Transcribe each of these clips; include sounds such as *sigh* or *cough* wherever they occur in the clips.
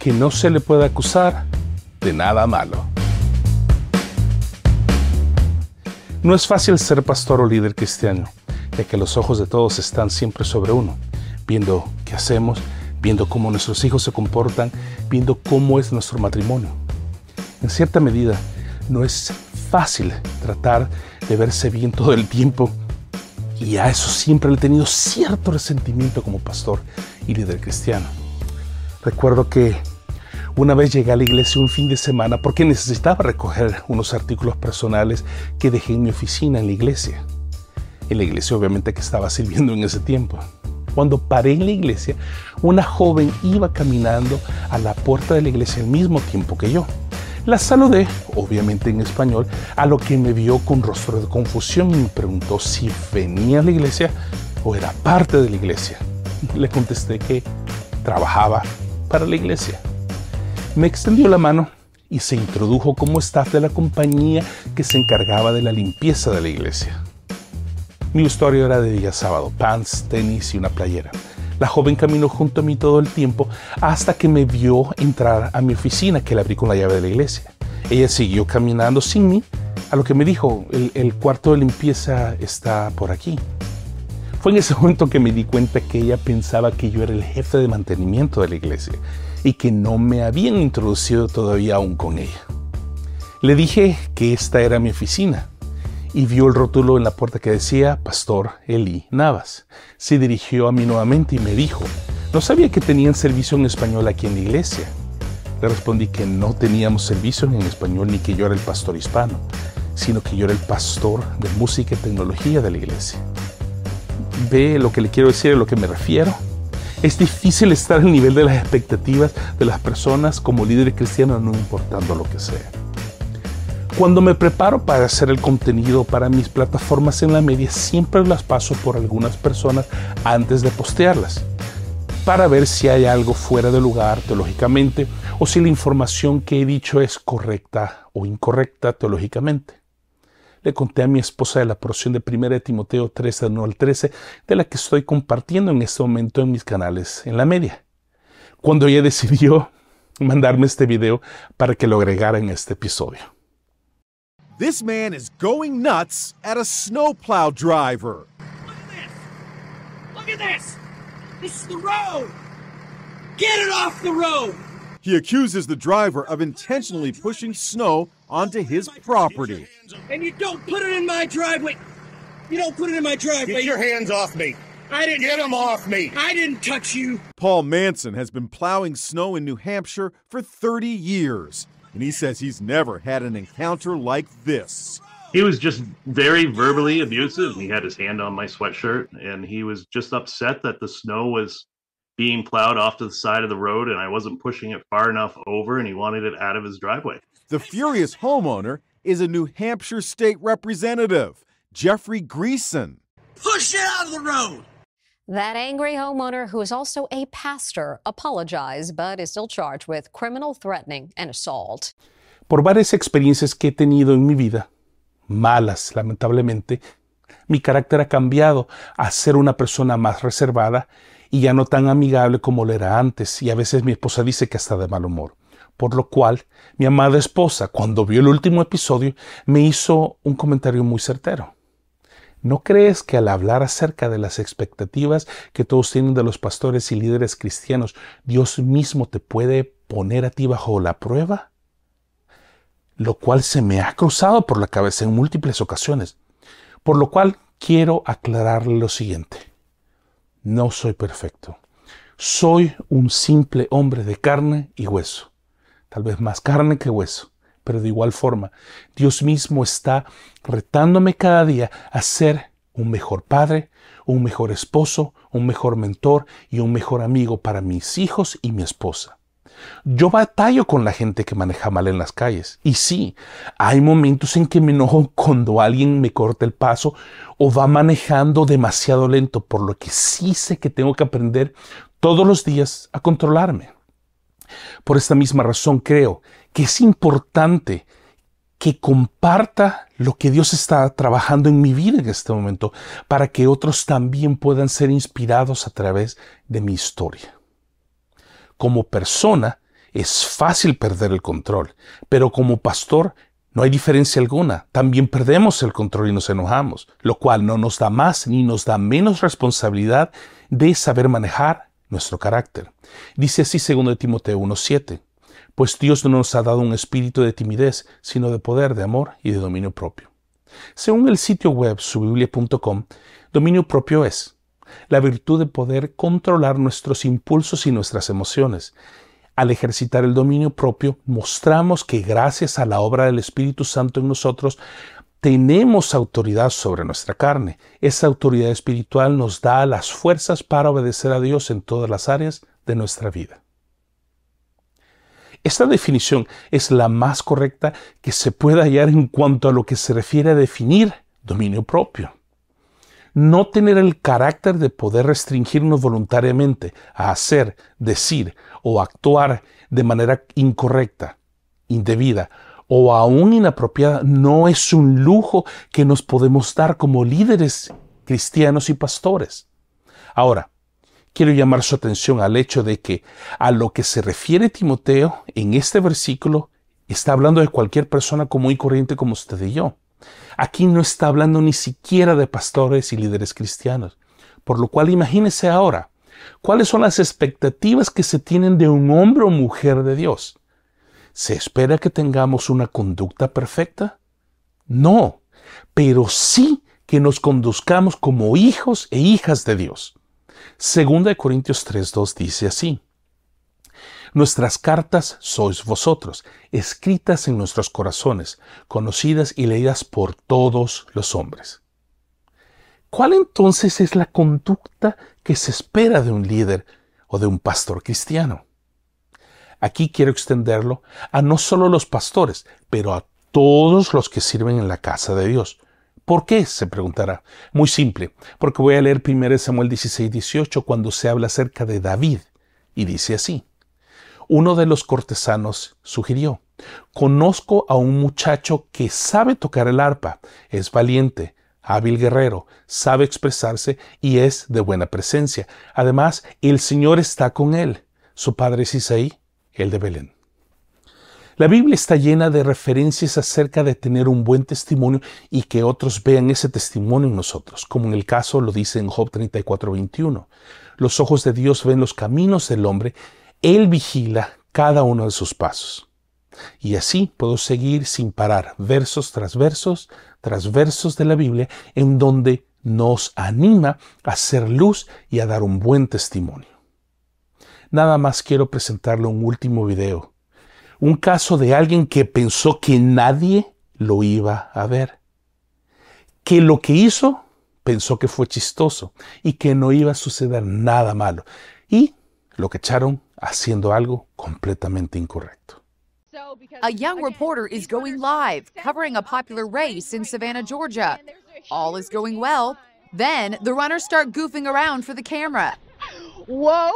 que no se le puede acusar de nada malo. No es fácil ser pastor o líder cristiano, ya que los ojos de todos están siempre sobre uno, viendo qué hacemos, viendo cómo nuestros hijos se comportan, viendo cómo es nuestro matrimonio. En cierta medida, no es fácil tratar de verse bien todo el tiempo y a eso siempre he tenido cierto resentimiento como pastor y líder cristiano. Recuerdo que una vez llegué a la iglesia un fin de semana porque necesitaba recoger unos artículos personales que dejé en mi oficina en la iglesia. En la iglesia obviamente que estaba sirviendo en ese tiempo. Cuando paré en la iglesia, una joven iba caminando a la puerta de la iglesia al mismo tiempo que yo. La saludé, obviamente en español, a lo que me vio con rostro de confusión y me preguntó si venía a la iglesia o era parte de la iglesia. Le contesté que trabajaba para la iglesia. Me extendió la mano y se introdujo como staff de la compañía que se encargaba de la limpieza de la iglesia. Mi vestuario era de día sábado, pants, tenis y una playera. La joven caminó junto a mí todo el tiempo hasta que me vio entrar a mi oficina que la abrí con la llave de la iglesia. Ella siguió caminando sin mí, a lo que me dijo, el, el cuarto de limpieza está por aquí. Fue en ese momento que me di cuenta que ella pensaba que yo era el jefe de mantenimiento de la iglesia y que no me habían introducido todavía aún con ella. Le dije que esta era mi oficina y vio el rótulo en la puerta que decía Pastor Eli Navas. Se dirigió a mí nuevamente y me dijo, no sabía que tenían servicio en español aquí en la iglesia. Le respondí que no teníamos servicio en español ni que yo era el pastor hispano, sino que yo era el pastor de música y tecnología de la iglesia. ¿Ve lo que le quiero decir, a lo que me refiero? Es difícil estar al nivel de las expectativas de las personas como líder cristiano, no importando lo que sea. Cuando me preparo para hacer el contenido para mis plataformas en la media, siempre las paso por algunas personas antes de postearlas, para ver si hay algo fuera de lugar teológicamente o si la información que he dicho es correcta o incorrecta teológicamente. Le conté a mi esposa de la porción de 1 Timoteo 13, 1 al 13, de la que estoy compartiendo en este momento en mis canales en la media. Cuando ella *laughs* decidió mandarme este video para que lo agregara en este episodio. This man is going nuts at a snowplow driver. Look at this! Look at this! This is the road! Get it off the road! He accuses the driver of intentionally pushing snow onto his property. And you don't put it in my driveway! You don't put it in my driveway! Get your hands off me. I didn't Get them off me. I didn't touch you! Paul Manson has been plowing snow in New Hampshire for 30 years, and he says he's never had an encounter like this. he was just very verbally abusive. He had his hand on my sweatshirt and he was just upset that the snow was being plowed off to the side of the road and I wasn't pushing it far enough over and he wanted it out of his driveway. The furious homeowner is a New Hampshire state representative, Jeffrey Greason. Push it out of the road! That angry homeowner, who is also a pastor, apologized but is still charged with criminal threatening and assault. Por varias experiencias que he tenido en mi vida, malas lamentablemente, mi carácter ha cambiado a ser una persona más reservada y ya no tan amigable como lo era antes, y a veces mi esposa dice que está de mal humor. Por lo cual, mi amada esposa, cuando vio el último episodio, me hizo un comentario muy certero. ¿No crees que al hablar acerca de las expectativas que todos tienen de los pastores y líderes cristianos, Dios mismo te puede poner a ti bajo la prueba? Lo cual se me ha cruzado por la cabeza en múltiples ocasiones. Por lo cual quiero aclararle lo siguiente. No soy perfecto. Soy un simple hombre de carne y hueso. Tal vez más carne que hueso pero de igual forma, Dios mismo está retándome cada día a ser un mejor padre, un mejor esposo, un mejor mentor y un mejor amigo para mis hijos y mi esposa. Yo batallo con la gente que maneja mal en las calles. Y sí, hay momentos en que me enojo cuando alguien me corta el paso o va manejando demasiado lento, por lo que sí sé que tengo que aprender todos los días a controlarme. Por esta misma razón creo que es importante que comparta lo que Dios está trabajando en mi vida en este momento para que otros también puedan ser inspirados a través de mi historia. Como persona, es fácil perder el control, pero como pastor no hay diferencia alguna. También perdemos el control y nos enojamos, lo cual no nos da más ni nos da menos responsabilidad de saber manejar nuestro carácter. Dice así 2 Timoteo 1.7, pues Dios no nos ha dado un espíritu de timidez, sino de poder, de amor y de dominio propio. Según el sitio web subiblia.com, dominio propio es la virtud de poder controlar nuestros impulsos y nuestras emociones, al ejercitar el dominio propio, mostramos que gracias a la obra del Espíritu Santo en nosotros, tenemos autoridad sobre nuestra carne. Esa autoridad espiritual nos da las fuerzas para obedecer a Dios en todas las áreas de nuestra vida. Esta definición es la más correcta que se pueda hallar en cuanto a lo que se refiere a definir dominio propio no tener el carácter de poder restringirnos voluntariamente a hacer, decir o actuar de manera incorrecta, indebida o aún inapropiada no es un lujo que nos podemos dar como líderes cristianos y pastores. Ahora, quiero llamar su atención al hecho de que a lo que se refiere Timoteo en este versículo está hablando de cualquier persona común y corriente como usted y yo. Aquí no está hablando ni siquiera de pastores y líderes cristianos. Por lo cual imagínese ahora, ¿cuáles son las expectativas que se tienen de un hombre o mujer de Dios? ¿Se espera que tengamos una conducta perfecta? No, pero sí que nos conduzcamos como hijos e hijas de Dios. Segunda de Corintios 3.2 dice así. Nuestras cartas sois vosotros, escritas en nuestros corazones, conocidas y leídas por todos los hombres. ¿Cuál entonces es la conducta que se espera de un líder o de un pastor cristiano? Aquí quiero extenderlo a no solo los pastores, pero a todos los que sirven en la casa de Dios. ¿Por qué? se preguntará. Muy simple, porque voy a leer 1 Samuel 16, 18 cuando se habla acerca de David, y dice así. Uno de los cortesanos sugirió, conozco a un muchacho que sabe tocar el arpa, es valiente, hábil guerrero, sabe expresarse y es de buena presencia. Además, el Señor está con él. Su padre es Isaí, el de Belén. La Biblia está llena de referencias acerca de tener un buen testimonio y que otros vean ese testimonio en nosotros, como en el caso lo dice en Job 34:21. Los ojos de Dios ven los caminos del hombre él vigila cada uno de sus pasos. Y así puedo seguir sin parar, versos tras versos, tras versos de la Biblia, en donde nos anima a hacer luz y a dar un buen testimonio. Nada más quiero presentarle un último video. Un caso de alguien que pensó que nadie lo iba a ver. Que lo que hizo pensó que fue chistoso y que no iba a suceder nada malo. Y lo que echaron haciendo algo completamente incorrecto. A young reporter is going live, covering a popular race in Savannah, Georgia. All is going well. Then the runners start goofing around for the camera. Whoa!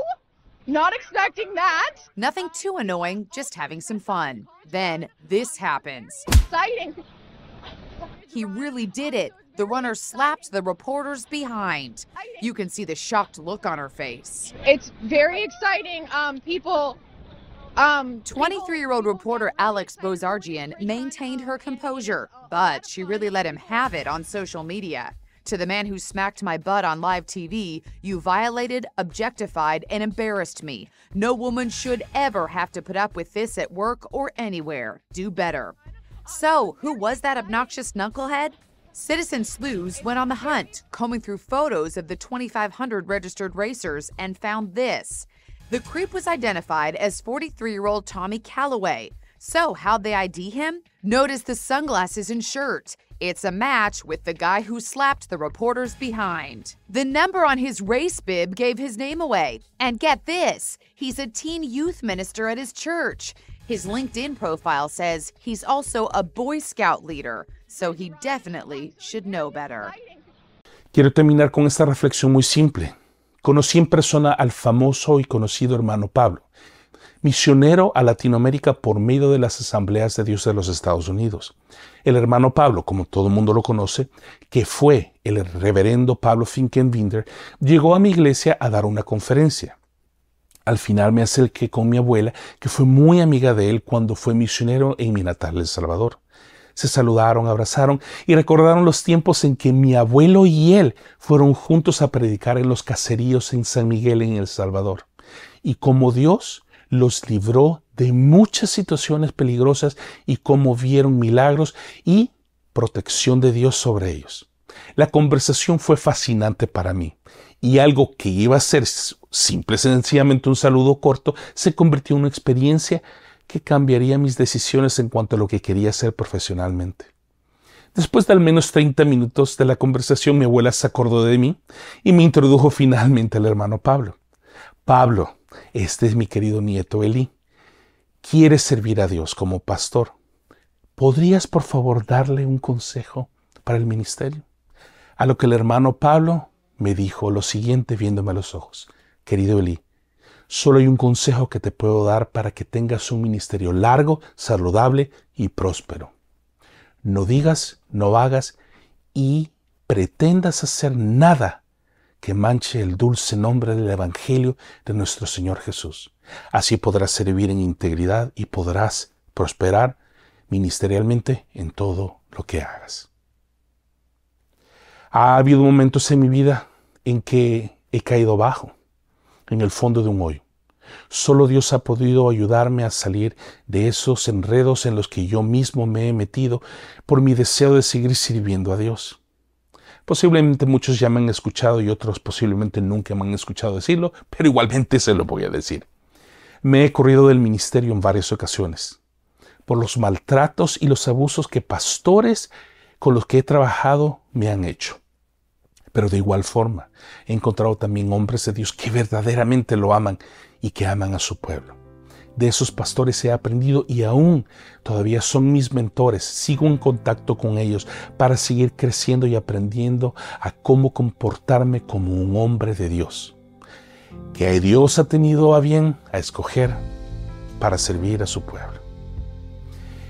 Not expecting that. Nothing too annoying, just having some fun. Then this happens. Exciting. He really did it. The runner slapped the reporter's behind. You can see the shocked look on her face. It's very exciting. Um, people. Um, 23 year old reporter Alex Bozargian maintained her composure, but she really let him have it on social media. To the man who smacked my butt on live TV, you violated, objectified, and embarrassed me. No woman should ever have to put up with this at work or anywhere. Do better. So, who was that obnoxious knucklehead? Citizen Sleuths went on the hunt, combing through photos of the 2,500 registered racers, and found this. The creep was identified as 43 year old Tommy Calloway. So, how'd they ID him? Notice the sunglasses and shirt. It's a match with the guy who slapped the reporters behind. The number on his race bib gave his name away. And get this he's a teen youth minister at his church. His LinkedIn profile says he's also a Boy Scout leader, so he definitely should know better. Quiero terminar con esta reflexión muy simple. Conocí en persona al famoso y conocido hermano Pablo, misionero a Latinoamérica por medio de las Asambleas de Dios de los Estados Unidos. El hermano Pablo, como todo el mundo lo conoce, que fue el reverendo Pablo Finkenbinder, llegó a mi iglesia a dar una conferencia. Al final me acerqué con mi abuela, que fue muy amiga de él cuando fue misionero en mi natal El Salvador. Se saludaron, abrazaron y recordaron los tiempos en que mi abuelo y él fueron juntos a predicar en los caseríos en San Miguel en El Salvador. Y como Dios los libró de muchas situaciones peligrosas y cómo vieron milagros y protección de Dios sobre ellos. La conversación fue fascinante para mí y algo que iba a ser simple, sencillamente un saludo corto, se convirtió en una experiencia que cambiaría mis decisiones en cuanto a lo que quería hacer profesionalmente. Después de al menos 30 minutos de la conversación, mi abuela se acordó de mí y me introdujo finalmente al hermano Pablo. Pablo, este es mi querido nieto Eli. Quiere servir a Dios como pastor. ¿Podrías por favor darle un consejo para el ministerio? A lo que el hermano Pablo me dijo lo siguiente viéndome a los ojos. Querido Eli, solo hay un consejo que te puedo dar para que tengas un ministerio largo, saludable y próspero. No digas, no hagas y pretendas hacer nada que manche el dulce nombre del Evangelio de nuestro Señor Jesús. Así podrás servir en integridad y podrás prosperar ministerialmente en todo lo que hagas. Ha habido momentos en mi vida en que he caído bajo, en el fondo de un hoyo. Solo Dios ha podido ayudarme a salir de esos enredos en los que yo mismo me he metido por mi deseo de seguir sirviendo a Dios. Posiblemente muchos ya me han escuchado y otros posiblemente nunca me han escuchado decirlo, pero igualmente se lo voy a decir. Me he corrido del ministerio en varias ocasiones por los maltratos y los abusos que pastores con los que he trabajado me han hecho. Pero de igual forma, he encontrado también hombres de Dios que verdaderamente lo aman y que aman a su pueblo. De esos pastores he aprendido y aún todavía son mis mentores. Sigo en contacto con ellos para seguir creciendo y aprendiendo a cómo comportarme como un hombre de Dios. Que Dios ha tenido a bien a escoger para servir a su pueblo.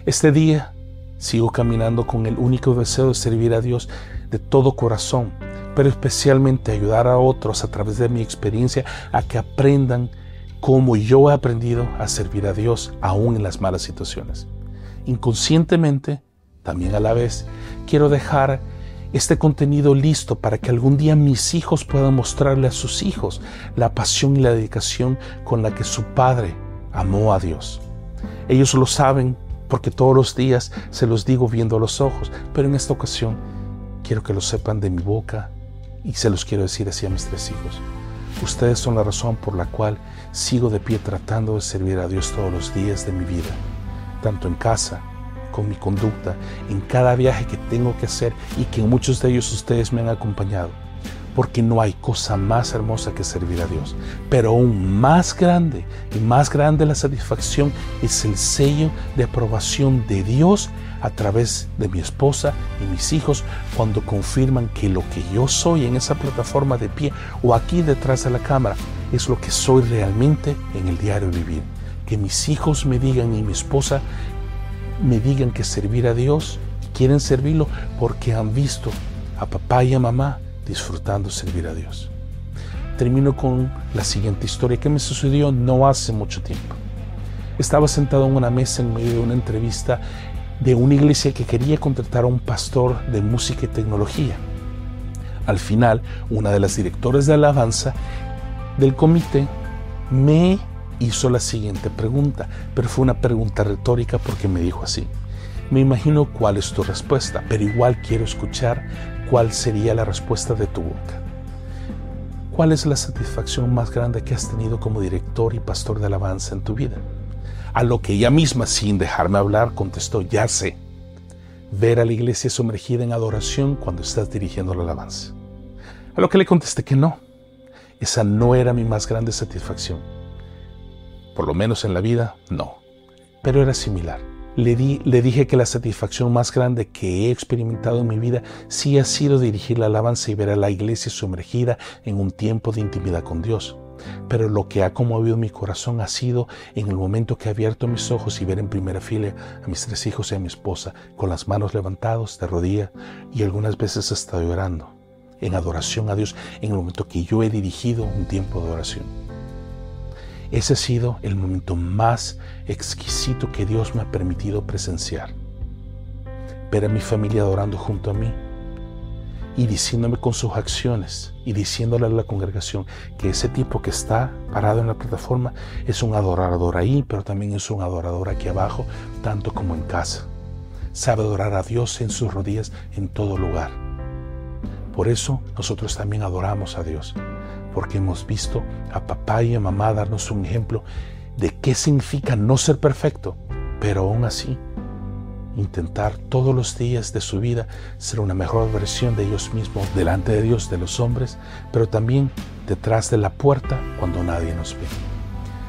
Este día sigo caminando con el único deseo de servir a Dios de todo corazón, pero especialmente ayudar a otros a través de mi experiencia a que aprendan como yo he aprendido a servir a Dios aún en las malas situaciones. Inconscientemente, también a la vez, quiero dejar este contenido listo para que algún día mis hijos puedan mostrarle a sus hijos la pasión y la dedicación con la que su padre amó a Dios. Ellos lo saben porque todos los días se los digo viendo a los ojos, pero en esta ocasión quiero que lo sepan de mi boca y se los quiero decir así a mis tres hijos. Ustedes son la razón por la cual sigo de pie tratando de servir a Dios todos los días de mi vida, tanto en casa, con mi conducta, en cada viaje que tengo que hacer y que muchos de ellos ustedes me han acompañado, porque no hay cosa más hermosa que servir a Dios. Pero aún más grande y más grande la satisfacción es el sello de aprobación de Dios a través de mi esposa y mis hijos cuando confirman que lo que yo soy en esa plataforma de pie o aquí detrás de la cámara es lo que soy realmente en el diario vivir. Que mis hijos me digan y mi esposa me digan que servir a Dios quieren servirlo porque han visto a papá y a mamá disfrutando servir a Dios. Termino con la siguiente historia que me sucedió no hace mucho tiempo. Estaba sentado en una mesa en medio de una entrevista de una iglesia que quería contratar a un pastor de música y tecnología. Al final, una de las directoras de alabanza del comité me hizo la siguiente pregunta, pero fue una pregunta retórica porque me dijo así. Me imagino cuál es tu respuesta, pero igual quiero escuchar cuál sería la respuesta de tu boca. ¿Cuál es la satisfacción más grande que has tenido como director y pastor de alabanza en tu vida? A lo que ella misma, sin dejarme hablar, contestó, ya sé, ver a la iglesia sumergida en adoración cuando estás dirigiendo la alabanza. A lo que le contesté que no, esa no era mi más grande satisfacción. Por lo menos en la vida, no, pero era similar. Le, di, le dije que la satisfacción más grande que he experimentado en mi vida sí ha sido dirigir la alabanza y ver a la iglesia sumergida en un tiempo de intimidad con Dios. Pero lo que ha conmovido mi corazón ha sido en el momento que he abierto mis ojos y ver en primera fila a mis tres hijos y a mi esposa con las manos levantadas de rodilla y algunas veces hasta llorando en adoración a Dios en el momento que yo he dirigido un tiempo de oración. Ese ha sido el momento más exquisito que Dios me ha permitido presenciar. Ver a mi familia adorando junto a mí y diciéndome con sus acciones y diciéndole a la congregación que ese tipo que está parado en la plataforma es un adorador ahí, pero también es un adorador aquí abajo, tanto como en casa. Sabe adorar a Dios en sus rodillas en todo lugar. Por eso nosotros también adoramos a Dios, porque hemos visto a papá y a mamá darnos un ejemplo de qué significa no ser perfecto, pero aún así intentar todos los días de su vida ser una mejor versión de ellos mismos delante de Dios, de los hombres, pero también detrás de la puerta cuando nadie nos ve.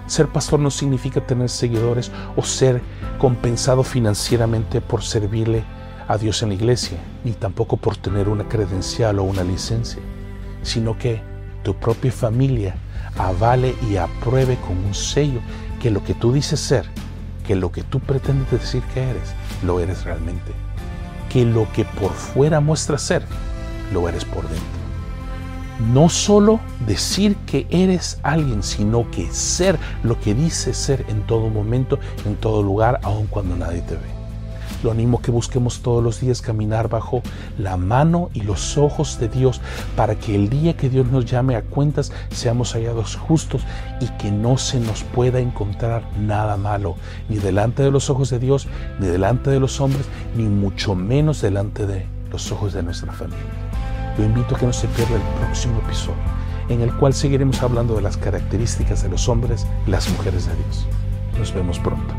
Ser pastor no significa tener seguidores o ser compensado financieramente por servirle a Dios en la iglesia, ni tampoco por tener una credencial o una licencia, sino que tu propia familia avale y apruebe con un sello que lo que tú dices ser, que lo que tú pretendes decir que eres, lo eres realmente. Que lo que por fuera muestra ser, lo eres por dentro. No solo decir que eres alguien, sino que ser lo que dices ser en todo momento, en todo lugar, aun cuando nadie te ve. Lo animo que busquemos todos los días caminar bajo la mano y los ojos de Dios para que el día que Dios nos llame a cuentas seamos hallados justos y que no se nos pueda encontrar nada malo, ni delante de los ojos de Dios, ni delante de los hombres, ni mucho menos delante de los ojos de nuestra familia. Lo invito a que no se pierda el próximo episodio, en el cual seguiremos hablando de las características de los hombres y las mujeres de Dios. Nos vemos pronto.